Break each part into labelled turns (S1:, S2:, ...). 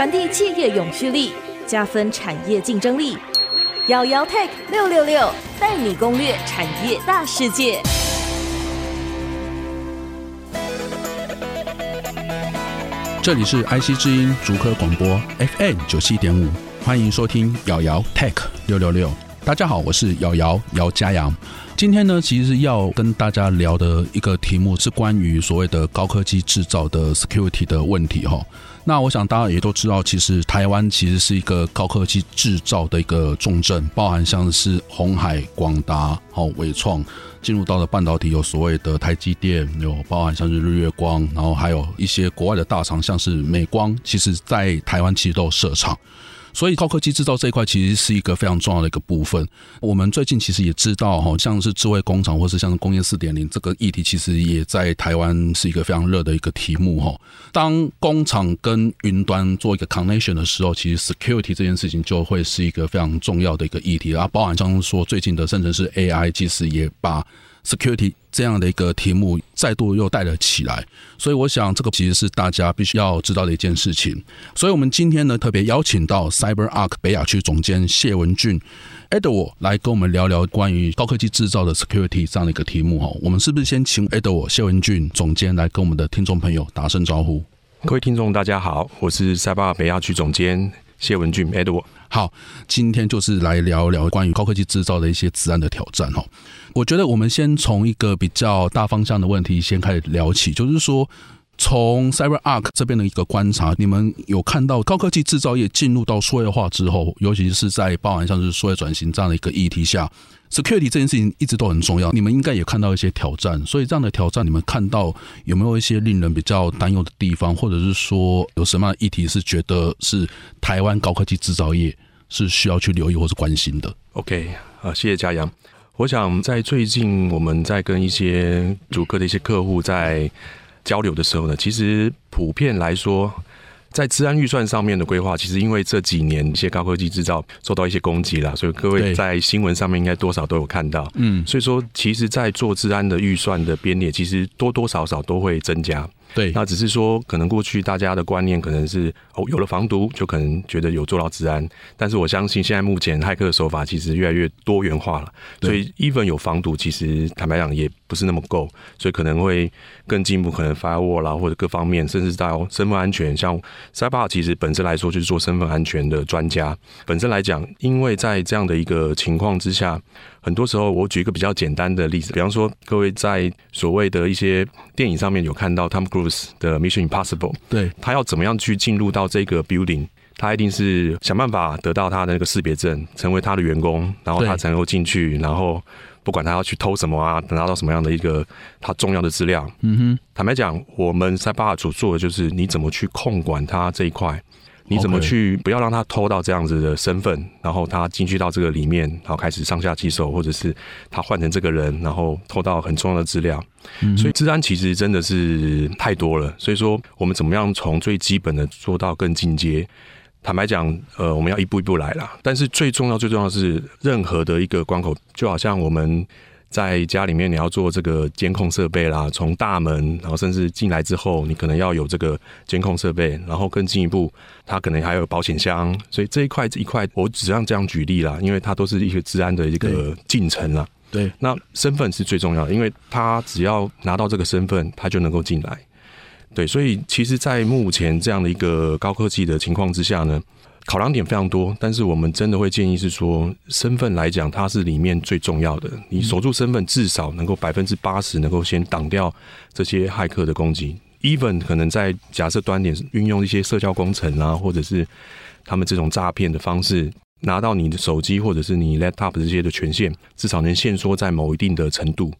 S1: 传递企业永续力，加分产业竞争力。姚姚 Tech 六六六带你攻略产业大世界。
S2: 这里是 IC 之音竹科广播 FM 九七点五，欢迎收听姚姚 Tech 六六六。大家好，我是姚姚姚嘉阳。今天呢，其实要跟大家聊的一个题目是关于所谓的高科技制造的 security 的问题哈。那我想大家也都知道，其实台湾其实是一个高科技制造的一个重镇，包含像是红海、广达、好伟创，进入到了半导体有所谓的台积电，有包含像是日月光，然后还有一些国外的大厂，像是美光，其实在台湾其实都有设厂。所以高科技制造这一块其实是一个非常重要的一个部分。我们最近其实也知道，哈，像是智慧工厂，或是像是工业四点零这个议题，其实也在台湾是一个非常热的一个题目，哈。当工厂跟云端做一个 connection 的时候，其实 security 这件事情就会是一个非常重要的一个议题啊。包含像说最近的生成式 AI，其实也把 security 这样的一个题目再度又带了起来，所以我想这个其实是大家必须要知道的一件事情。所以我们今天呢，特别邀请到 CyberArk 北亚区总监谢文俊 Edward 来跟我们聊聊关于高科技制造的 security 这样的一个题目哈。我们是不是先请 Edward 谢文俊总监来跟我们的听众朋友打声招呼？
S3: 各位听众大家好，我是 CyberArk 北亚区总监谢文俊 Edward。
S2: 好，今天就是来聊聊关于高科技制造的一些资安的挑战哈。我觉得我们先从一个比较大方向的问题先开始聊起，就是说，从 CyberArk 这边的一个观察，你们有看到高科技制造业进入到数位化之后，尤其是在包含像是数位转型这样的一个议题下，security 这件事情一直都很重要。你们应该也看到一些挑战，所以这样的挑战，你们看到有没有一些令人比较担忧的地方，或者是说有什么样的议题是觉得是台湾高科技制造业是需要去留意或是关心的
S3: ？OK，好，谢谢嘉阳。我想在最近我们在跟一些主科的一些客户在交流的时候呢，其实普遍来说，在治安预算上面的规划，其实因为这几年一些高科技制造受到一些攻击了，所以各位在新闻上面应该多少都有看到。嗯，所以说，其实，在做治安的预算的编列，其实多多少少都会增加。对，那只是说，可能过去大家的观念可能是哦，有了防毒就可能觉得有做到治安，但是我相信现在目前骇客的手法其实越来越多元化了，所以 even 有防毒，其实坦白讲也不是那么够，所以可能会更进一步，可能 firewall 啦或者各方面，甚至到身份安全，像 CyberArk 其实本身来说就是做身份安全的专家，本身来讲，因为在这样的一个情况之下。很多时候，我举一个比较简单的例子，比方说，各位在所谓的一些电影上面有看到 Tom Cruise 的 Mission Impossible，
S2: 对，
S3: 他要怎么样去进入到这个 building，他一定是想办法得到他的那个识别证，成为他的员工，然后他才能够进去，然后不管他要去偷什么啊，拿到什么样的一个他重要的资料。嗯哼，坦白讲，我们 CyberArk 所做的就是你怎么去控管他这一块。你怎么去不要让他偷到这样子的身份，然后他进去到这个里面，然后开始上下其手，或者是他换成这个人，然后偷到很重要的资料。所以治安其实真的是太多了。所以说，我们怎么样从最基本的做到更进阶？坦白讲，呃，我们要一步一步来啦。但是最重要、最重要的是，任何的一个关口，就好像我们。在家里面，你要做这个监控设备啦，从大门，然后甚至进来之后，你可能要有这个监控设备，然后更进一步，它可能还有保险箱，所以这一块这一块，我只让这样举例啦，因为它都是一个治安的一个进程啦。对，那身份是最重要的，因为他只要拿到这个身份，他就能够进来。对，所以其实，在目前这样的一个高科技的情况之下呢。考量点非常多，但是我们真的会建议是说，身份来讲，它是里面最重要的。你守住身份，至少能够百分之八十能够先挡掉这些骇客的攻击。Even 可能在假设端点运用一些社交工程啊，或者是他们这种诈骗的方式，拿到你的手机或者是你 laptop 这些的权限，至少能限缩在某一定的程度。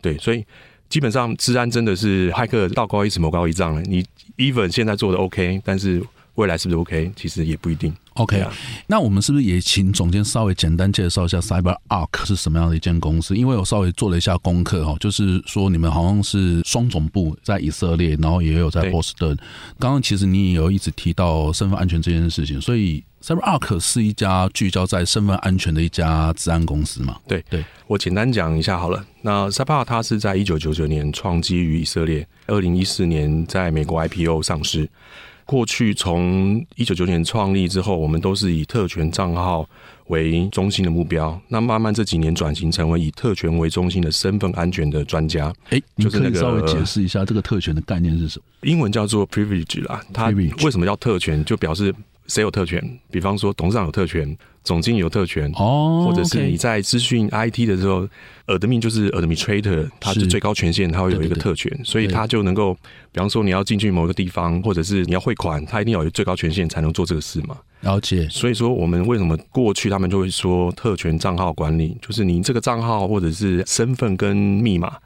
S3: 对，所以基本上治安真的是骇客道高一尺，魔高一丈了。你 Even 现在做的 OK，但是。未来是不是 OK？其实也不一定。
S2: OK，啊，那我们是不是也请总监稍微简单介绍一下 CyberArk 是什么样的一间公司？因为我稍微做了一下功课哈，就是说你们好像是双总部在以色列，然后也有在波士顿。刚刚其实你也有一直提到身份安全这件事情，所以 CyberArk 是一家聚焦在身份安全的一家治安公司嘛？
S3: 对对，我简单讲一下好了。那 CyberArk 它是在一九九九年创基于以色列，二零一四年在美国 IPO 上市。过去从一九九九年创立之后，我们都是以特权账号为中心的目标。那慢慢这几年转型成为以特权为中心的身份安全的专家。
S2: 哎，就是那个稍微解释一下这个特权的概念是什么？
S3: 英文叫做 privilege 啦。它为什么叫特权？就表示谁有特权？比方说董事长有特权。总经理有特权哦，或者是你在资讯 IT 的时候，admin 就是 administrator，他是最高权限，他会有一个特权，所以他就能够，比方说你要进去某一个地方，或者是你要汇款，他一定要有最高权限才能做这个事嘛。
S2: 了解。
S3: 所以说，我们为什么过去他们就会说特权账号管理，就是你这个账号或者是身份跟密码。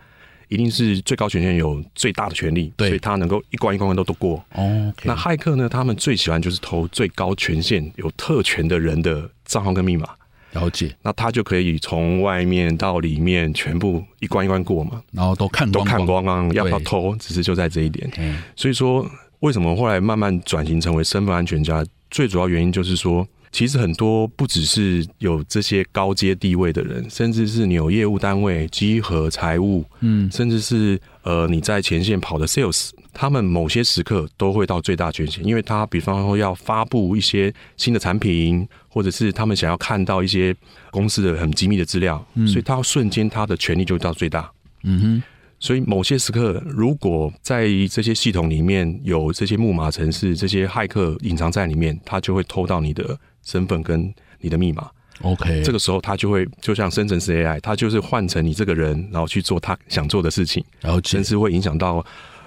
S3: 一定是最高权限有最大的权利，所以他能够一关一关关都都过。哦，okay，那骇客呢？他们最喜欢就是偷最高权限有特权的人的账号跟密码。
S2: 了解，
S3: 那他就可以从外面到里面全部一关一关过嘛，
S2: 然后都看光光
S3: 都看光光，要不要偷？只是就在这一点。嗯，所以说为什么后来慢慢转型成为身份安全家？最主要原因就是说。其实很多不只是有这些高阶地位的人，甚至是你有业务单位、稽核、财务，嗯，甚至是呃你在前线跑的 sales，他们某些时刻都会到最大权限，因为他比方说要发布一些新的产品，或者是他们想要看到一些公司的很机密的资料，嗯，所以他要瞬间他的权力就到最大，嗯哼。所以某些时刻，如果在这些系统里面有这些木马城市，这些骇客隐藏在里面，他就会偷到你的身份跟你的密码。OK，这个时候他就会就像生成式 AI，他就是换成你这个人，然后去做他想做的事情，然后甚至会影响到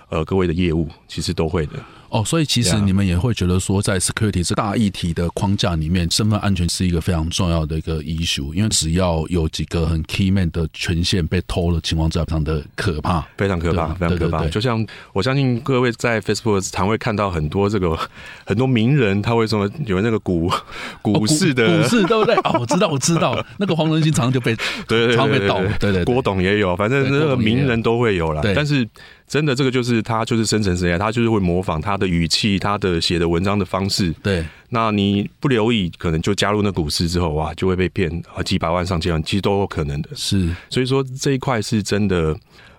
S3: 呃各位的业务，其实都会的。
S2: 哦，所以其实你们也会觉得说，在 security 这大议题的框架里面，身份安全是一个非常重要的一个 issue，因为只要有几个很 key man 的权限被偷了情况，非常的可怕，
S3: 非常可怕，非常可怕。就像我相信各位在 Facebook 常会看到很多这个很多名人，他会说有那个股股市的、
S2: 哦、股市对不对？啊、哦，我知道，我知道，那个黄仁勋常常就被对常常被盗，对对，
S3: 郭董也有，反正那个名人都会有啦。但是。真的，这个就是他，就是生成式 AI，他就是会模仿他的语气，他的写的文章的方式。
S2: 对，
S3: 那你不留意，可能就加入那股市之后，哇，就会被骗啊，几百万、上千万，其实都有可能的。
S2: 是，
S3: 所以说这一块是真的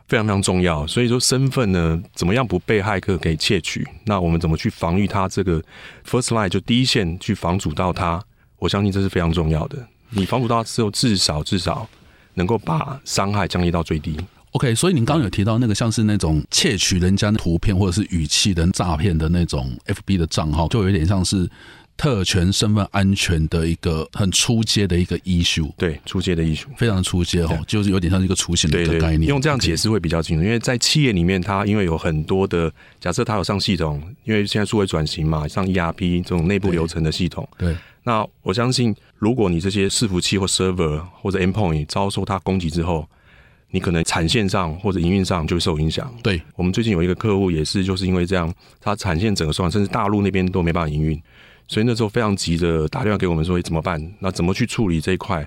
S3: 非常非常重要。所以说身份呢，怎么样不被骇客给窃取？那我们怎么去防御他这个 first line 就第一线去防阻到他？我相信这是非常重要的。你防阻到之后，至少至少能够把伤害降低到最低。
S2: OK，所以您刚刚有提到那个像是那种窃取人家的图片或者是语气的诈骗的那种 FB 的账号，就有点像是特权身份安全的一个很初阶的一个 issue。
S3: 对，初阶的 issue，
S2: 非常初阶哦，就是有点像一个雏形的一个概念。
S3: 用这样解释会比较清楚，因为在企业里面，它因为有很多的假设，它有上系统，因为现在数位转型嘛，上 ERP 这种内部流程的系统。
S2: 对，
S3: 那我相信，如果你这些伺服器或 server 或者 endpoint 遭受它攻击之后，你可能产线上或者营运上就会受影响。
S2: 对，
S3: 我们最近有一个客户也是，就是因为这样，他产线整个受伤，甚至大陆那边都没办法营运，所以那时候非常急着打电话给我们说怎么办？那怎么去处理这一块？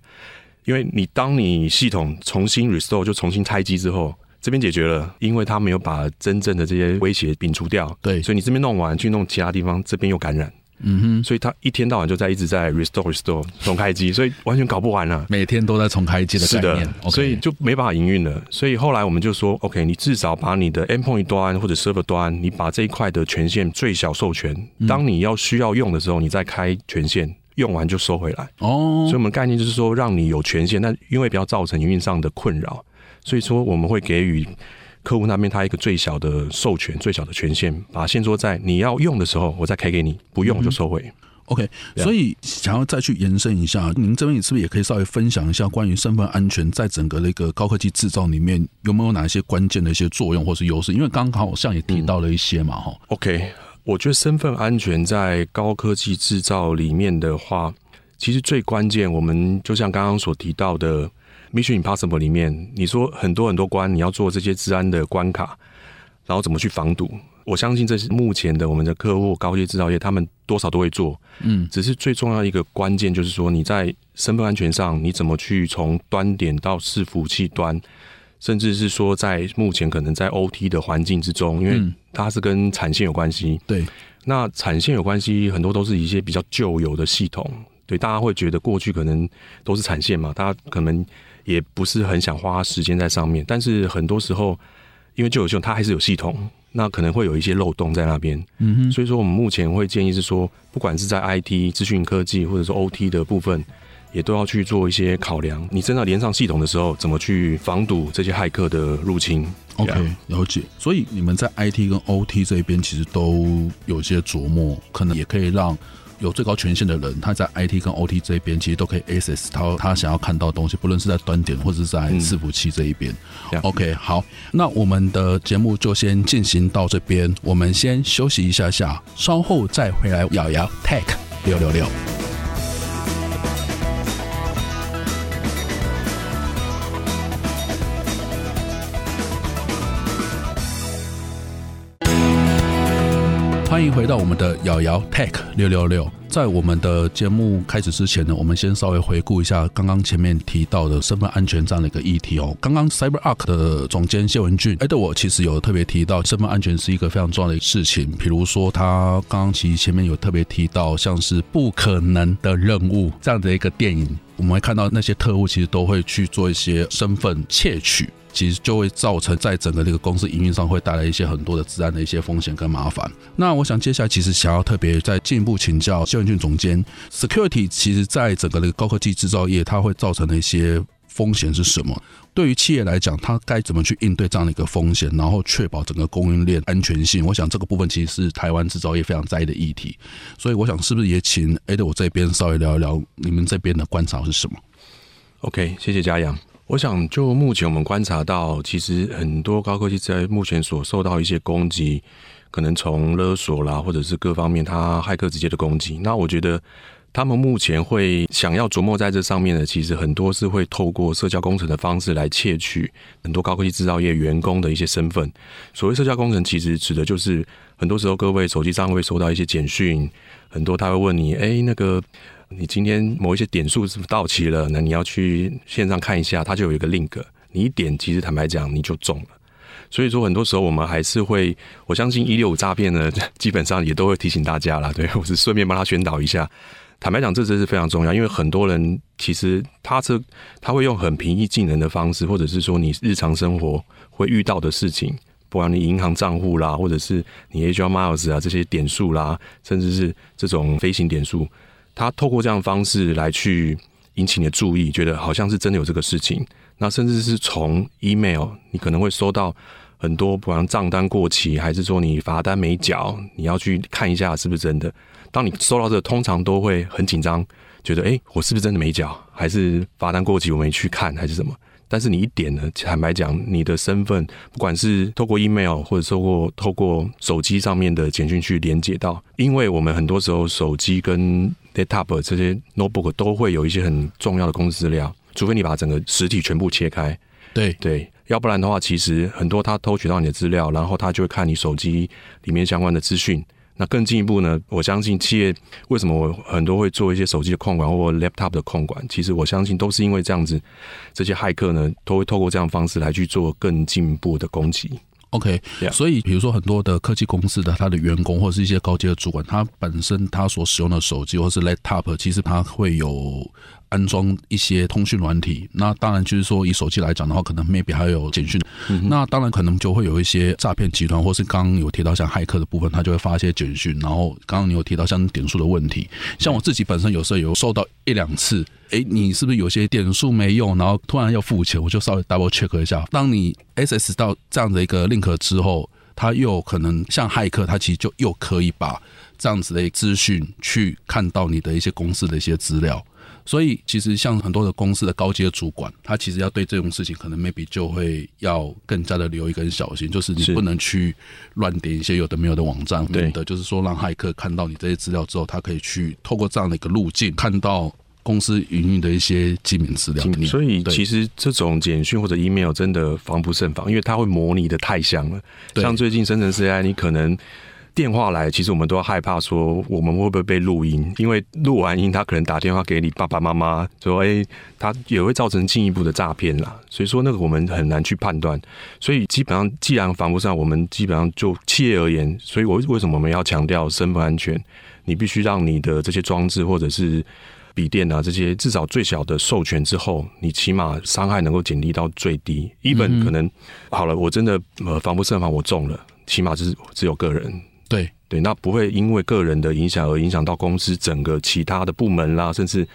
S3: 因为你当你系统重新 restore 就重新拆机之后，这边解决了，因为他没有把真正的这些威胁摒除掉。
S2: 对，
S3: 所以你这边弄完去弄其他地方，这边又感染。嗯哼，所以他一天到晚就在一直在 restore restore 重开机，所以完全搞不完了。
S2: 每天都在重开机的概念，
S3: 是的，所以就没办法营运了。所以后来我们就说，OK，你至少把你的 endpoint 端或者 server 端，你把这一块的权限最小授权，当你要需要用的时候，你再开权限，用完就收回来。哦，所以我们概念就是说，让你有权限，但因为不要造成营运上的困扰，所以说我们会给予。客户那边他一个最小的授权，最小的权限，把线索在你要用的时候，我再开给你，不用就收回。嗯、
S2: OK，所以想要再去延伸一下，您这边是不是也可以稍微分享一下关于身份安全在整个那个高科技制造里面有没有哪一些关键的一些作用或是优势？因为刚刚好像也提到了一些嘛，哈、嗯。
S3: OK，我觉得身份安全在高科技制造里面的话，其实最关键，我们就像刚刚所提到的。Mission Impossible 里面，你说很多很多关，你要做这些治安的关卡，然后怎么去防堵？我相信这是目前的我们的客户高阶制造业，他们多少都会做。嗯，只是最重要一个关键就是说，你在身份安全上，你怎么去从端点到伺服器端，甚至是说在目前可能在 OT 的环境之中，因为它是跟产线有关系。
S2: 对，
S3: 那产线有关系，很多都是一些比较旧有的系统。对，大家会觉得过去可能都是产线嘛，大家可能。也不是很想花时间在上面，但是很多时候，因为就有这种，它还是有系统，那可能会有一些漏洞在那边。
S2: 嗯哼，
S3: 所以说我们目前会建议是说，不管是在 IT 资讯科技或者说 OT 的部分，也都要去做一些考量。你真的连上系统的时候，怎么去防堵这些骇客的入侵
S2: ？OK，了解。所以你们在 IT 跟 OT 这一边其实都有些琢磨，可能也可以让。有最高权限的人，他在 IT 跟 OT 这一边，其实都可以 access 他他想要看到的东西，不论是在端点或者是在伺服器这一边。
S3: 嗯、
S2: OK，好，那我们的节目就先进行到这边，我们先休息一下下，稍后再回来。咬牙 Tech 六六六。欢迎回到我们的瑶瑶 Tech 六六六。在我们的节目开始之前呢，我们先稍微回顾一下刚刚前面提到的身份安全这样的一个议题哦。刚刚 CyberArk 的总监谢文俊，哎，对我其实有特别提到，身份安全是一个非常重要的事情。比如说，他刚刚其实前面有特别提到，像是不可能的任务这样的一个电影，我们会看到那些特务其实都会去做一些身份窃取。其实就会造成在整个这个公司营运上会带来一些很多的治安的一些风险跟麻烦。那我想接下来其实想要特别再进一步请教谢文俊总监，security 其实在整个这个高科技制造业，它会造成的一些风险是什么？对于企业来讲，它该怎么去应对这样的一个风险，然后确保整个供应链安全性？我想这个部分其实是台湾制造业非常在意的议题。所以我想是不是也请 Ada 我这边稍微聊一聊你们这边的观察是什么
S3: ？OK，谢谢嘉阳。我想，就目前我们观察到，其实很多高科技在目前所受到一些攻击，可能从勒索啦，或者是各方面，他骇客直接的攻击。那我觉得，他们目前会想要琢磨在这上面的，其实很多是会透过社交工程的方式来窃取很多高科技制造业员工的一些身份。所谓社交工程，其实指的就是很多时候各位手机上会收到一些简讯，很多他会问你，哎，那个。你今天某一些点数是不是到期了？那你要去线上看一下，它就有一个 link，你一点，其实坦白讲，你就中了。所以说，很多时候我们还是会，我相信一六五诈骗呢，基本上也都会提醒大家啦。对，我是顺便帮他宣导一下。坦白讲，这真是非常重要，因为很多人其实他是他会用很平易近人的方式，或者是说你日常生活会遇到的事情，不管你银行账户啦，或者是你 Air Miles 啊这些点数啦，甚至是这种飞行点数。他透过这样的方式来去引起你的注意，觉得好像是真的有这个事情。那甚至是从 email，你可能会收到很多，不管账单过期，还是说你罚单没缴，你要去看一下是不是真的。当你收到这，通常都会很紧张，觉得诶，我是不是真的没缴，还是罚单过期我没去看，还是什么？但是你一点呢，坦白讲，你的身份不管是透过 email 或者透过透过手机上面的简讯去连接到，因为我们很多时候手机跟 laptop 这些 notebook 都会有一些很重要的公司资料，除非你把整个实体全部切开，
S2: 对
S3: 对，要不然的话，其实很多他偷取到你的资料，然后他就会看你手机里面相关的资讯。那更进一步呢？我相信企业为什么我很多会做一些手机的控管或 laptop 的控管？其实我相信都是因为这样子，这些骇客呢都会透过这样的方式来去做更进一步的攻击。
S2: OK，Yeah. 所以比如说很多的科技公司的他的员工或者是一些高阶的主管，他本身他所使用的手机或是 laptop，其实他会有。安装一些通讯软体，那当然就是说，以手机来讲的话，可能 maybe 还有简讯。嗯、那当然可能就会有一些诈骗集团，或是刚刚有提到像骇客的部分，他就会发一些简讯。然后刚刚你有提到像点数的问题，像我自己本身有时候有收到一两次，哎，你是不是有些点数没用，然后突然要付钱，我就稍微 double check 一下。当你 access 到这样的一个 link 之后，他又可能像骇客，他其实就又可以把这样子的资讯去看到你的一些公司的一些资料。所以，其实像很多的公司的高阶主管，他其实要对这种事情，可能 maybe 就会要更加的留意跟小心，就是你不能去乱点一些有的没有的网站，对的，就是说让骇客看到你这些资料之后，他可以去透过这样的一个路径，看到公司营运的一些机密资料。
S3: 所以，其实这种简讯或者 email 真的防不胜防，因为它会模拟的太像了。像最近生成式 AI，你可能。电话来，其实我们都要害怕，说我们会不会被录音？因为录完音，他可能打电话给你爸爸妈妈，说：“哎，他也会造成进一步的诈骗啦。”所以说，那个我们很难去判断。所以基本上，既然防不上，我们基本上就企业而言，所以我为什么我们要强调身份安全？你必须让你的这些装置或者是笔电啊，这些至少最小的授权之后，你起码伤害能够减低到最低。一本可能好了，我真的呃防不胜防，我中了。起码就是只有个人。
S2: 对
S3: 对，那不会因为个人的影响而影响到公司整个其他的部门啦，甚至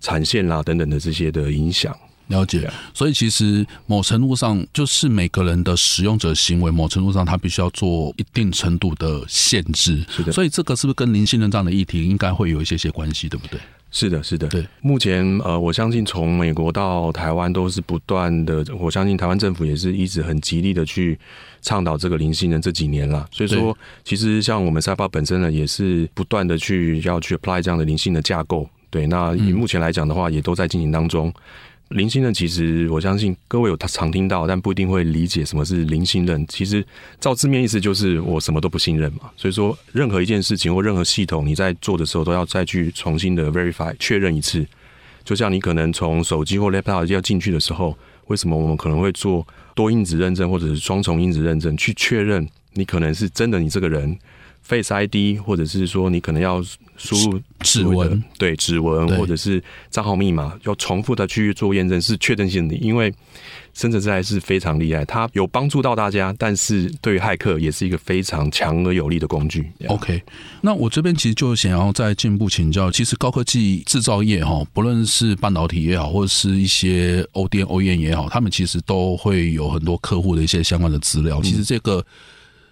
S3: 产线啦等等的这些的影响。
S2: 了解，所以其实某程度上就是每个人的使用者行为，某程度上他必须要做一定程度的限制。
S3: 是的，
S2: 所以这个是不是跟零信任这样的议题应该会有一些些关系，对不对？
S3: 是的，是的。
S2: 对，
S3: 目前呃，我相信从美国到台湾都是不断的，我相信台湾政府也是一直很极力的去倡导这个零信任这几年了。所以说，其实像我们 CyberArk 本身呢，也是不断的去要去 apply 这样的零性的架构。对，那以目前来讲的话，也都在进行当中。零信任其实，我相信各位有常听到，但不一定会理解什么是零信任。其实照字面意思就是我什么都不信任嘛。所以说，任何一件事情或任何系统，你在做的时候都要再去重新的 verify 确认一次。就像你可能从手机或 laptop 要进去的时候，为什么我们可能会做多因子认证或者是双重因子认证，去确认你可能是真的你这个人。Face ID，或者是说你可能要输入
S2: 指纹，
S3: 对指纹，或者是账号密码，要重复的去做验证，是确定性的。因为生成式 AI 是非常厉害，它有帮助到大家，但是对于骇客也是一个非常强而有力的工具。
S2: OK，那我这边其实就想要再进一步请教，其实高科技制造业哈，不论是半导体也好，或者是一些 ODM、OEM 也好，他们其实都会有很多客户的一些相关的资料。其实这个。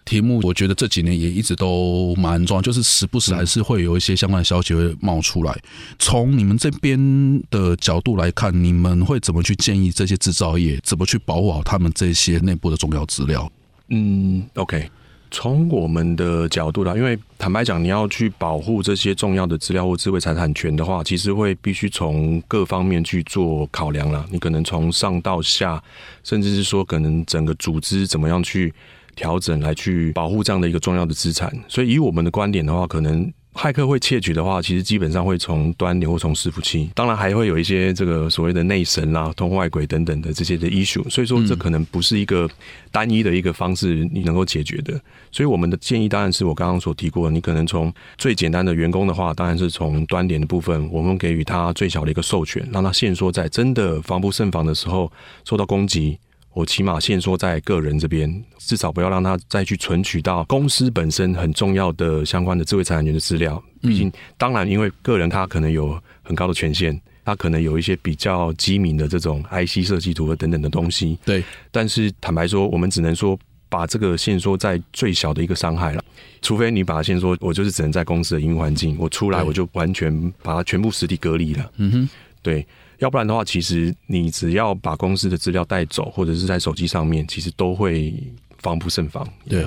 S2: 题目我觉得这几年也一直都蛮重要，就是时不时还是会有一些相关的消息会冒出来。从你们这边的角度来看，你们会怎么去建议这些制造业怎么去保护好他们这些内部的重要资料？
S3: 嗯，OK，从我们的角度来，因为坦白讲，你要去保护这些重要的资料或智慧财产权的话，其实会必须从各方面去做考量了。你可能从上到下，甚至是说可能整个组织怎么样去。调整来去保护这样的一个重要的资产，所以以我们的观点的话，可能骇客会窃取的话，其实基本上会从端流或从伺服器，当然还会有一些这个所谓的内神啦、通外鬼等等的这些的 issue，所以说这可能不是一个单一的一个方式你能够解决的。所以我们的建议当然是我刚刚所提过的，你可能从最简单的员工的话，当然是从端点的部分，我们给予他最小的一个授权，让他限缩在真的防不胜防的时候受到攻击。我起码限缩在个人这边，至少不要让他再去存取到公司本身很重要的相关的智慧财产权的资料。毕竟，当然，因为个人他可能有很高的权限，他可能有一些比较机敏的这种 IC 设计图和等等的东西。
S2: 对，
S3: 但是坦白说，我们只能说把这个限缩在最小的一个伤害了。除非你把它限缩，我就是只能在公司的营运环境，我出来我就完全把它全部实体隔离了。
S2: 嗯哼，
S3: 对。要不然的话，其实你只要把公司的资料带走，或者是在手机上面，其实都会防不胜防。
S2: 对，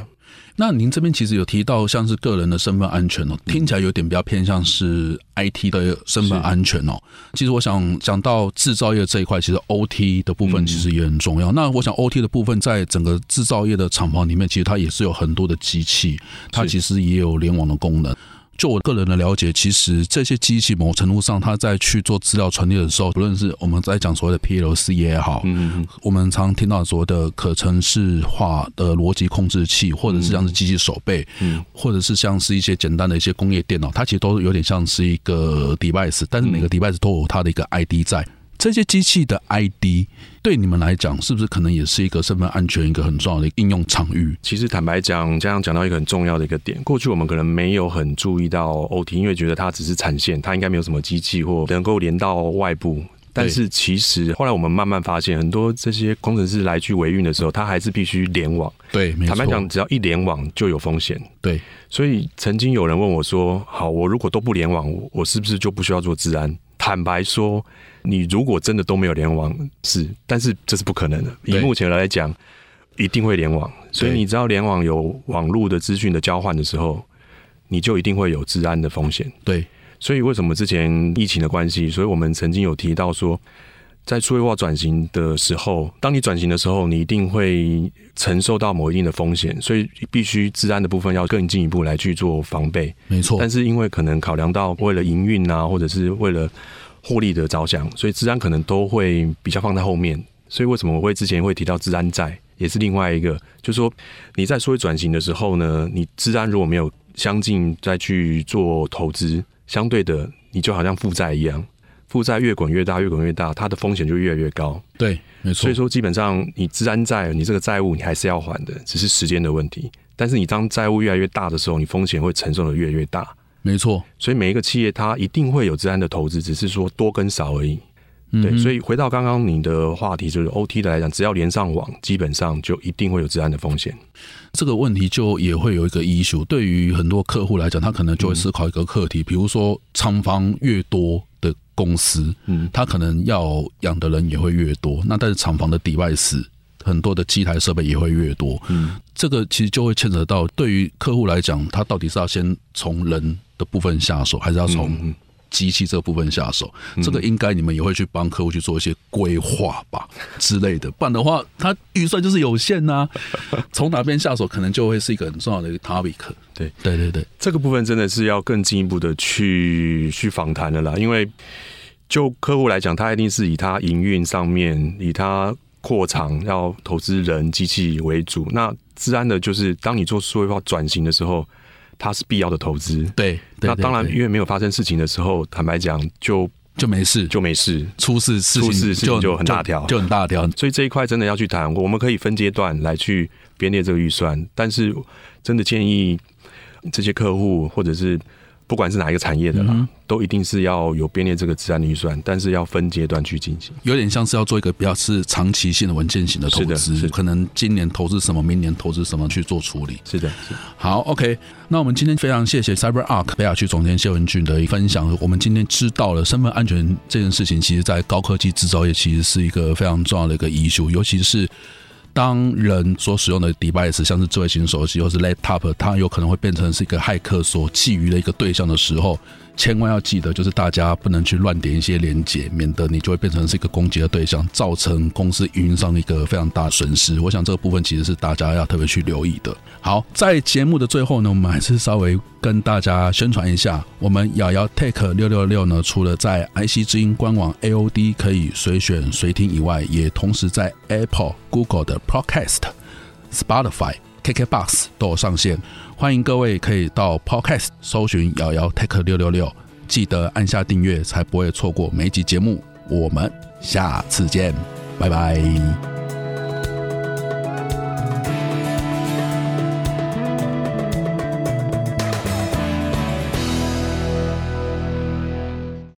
S2: 那您这边其实有提到像是个人的身份安全哦，听起来有点比较偏向是 IT 的身份安全哦。其实我想讲到制造业这一块，其实 OT 的部分其实也很重要。那我想 OT 的部分在整个制造业的厂房里面，其实它也是有很多的机器，它其实也有联网的功能。就我个人的了解，其实这些机器某程度上，它在去做资料传递的时候，不论是我们在讲所谓的 PLC 也好，嗯，我们常听到所谓的可程式化的逻辑控制器，或者是像是机器手背，嗯，或者是像是一些简单的一些工业电脑，它其实都有点像是一个 device，但是每个 device 都有它的一个 ID 在。这些机器的 ID 对你们来讲，是不是可能也是一个身份安全一个很重要的应用场域？
S3: 其实坦白讲，这样讲到一个很重要的一个点，过去我们可能没有很注意到 OT，因为觉得它只是产线，它应该没有什么机器或能够连到外部。但是其实后来我们慢慢发现，很多这些工程师来去维运的时候，他还是必须联网。
S2: 对，
S3: 坦白讲，只要一联网就有风险。
S2: 对，
S3: 所以曾经有人问我说：“好，我如果都不联网，我是不是就不需要做治安？”坦白说。你如果真的都没有联网是，但是这是不可能的。以目前来讲，一定会联网。所以你知道联网有网络的资讯的交换的时候，你就一定会有治安的风险。
S2: 对，
S3: 所以为什么之前疫情的关系，所以我们曾经有提到说，在数位化转型的时候，当你转型的时候，你一定会承受到某一定的风险，所以必须治安的部分要更进一步来去做防备。
S2: 没错。
S3: 但是因为可能考量到为了营运啊，或者是为了获利的着想，所以治安可能都会比较放在后面。所以为什么我会之前会提到治安债，也是另外一个，就是说你在数位转型的时候呢，你治安如果没有相近再去做投资，相对的你就好像负债一样，负债越滚越大，越滚越大，它的风险就越来越高。
S2: 对，没错。
S3: 所以说基本上你资安债，你这个债务你还是要还的，只是时间的问题。但是你当债务越来越大的时候，你风险会承受的越来越大。
S2: 没错，
S3: 所以每一个企业它一定会有资安的投资，只是说多跟少而已。对，所以回到刚刚你的话题，就是 OT 的来讲，只要连上网，基本上就一定会有治安的风险。
S2: 这个问题就也会有一个 issue，对于很多客户来讲，他可能就会思考一个课题，比如说仓房越多的公司，嗯，他可能要养的人也会越多，那但是厂房的 device 很多的机台设备也会越多，嗯，这个其实就会牵扯到对于客户来讲，他到底是要先从人的部分下手，还是要从机器这部分下手，这个应该你们也会去帮客户去做一些规划吧 之类的，不然的话，他预算就是有限呐、啊。从哪边下手，可能就会是一个很重要的一个 topic。
S3: 对，
S2: 对，对，对，
S3: 这个部分真的是要更进一步的去去访谈的啦。因为就客户来讲，他一定是以他营运上面，以他扩厂要投资人机器为主。那自然的就是当你做数位化转型的时候。它是必要的投资，
S2: 对。
S3: 那当然，因为没有发生事情的时候，坦白讲，就
S2: 就没事，
S3: 就没事。
S2: 出事事
S3: 出事事情就很大条，
S2: 就很大条。
S3: 所以这一块真的要去谈，我们可以分阶段来去编列这个预算，但是真的建议这些客户或者是。不管是哪一个产业的啦，嗯、都一定是要有编列这个资安预算，但是要分阶段去进行，
S2: 有点像是要做一个比较是长期性的稳健型的投资，可能今年投资什么，明年投资什么去做处理。
S3: 是的，是
S2: 好，OK。那我们今天非常谢谢 CyberArk 北亚区总监谢文俊的一分享。我们今天知道了身份安全这件事情，其实在高科技制造业其实是一个非常重要的一个 issue，尤其是。当人所使用的 device，像是智慧型手机或是 laptop，它有可能会变成是一个骇客所觊觎的一个对象的时候，千万要记得，就是大家不能去乱点一些连接，免得你就会变成是一个攻击的对象，造成公司运营上的一个非常大损失。我想这个部分其实是大家要特别去留意的。好，在节目的最后呢，我们还是稍微跟大家宣传一下，我们摇摇 Tech 六六六呢，除了在 IC 之音官网 AOD 可以随选随听以外，也同时在 Apple、Google 的 Podcast、Spotify、KKBox 都有上线。欢迎各位可以到 Podcast 搜寻瑶瑶 Tech 六六六，记得按下订阅，才不会错过每一集节目。我们下次见，拜拜。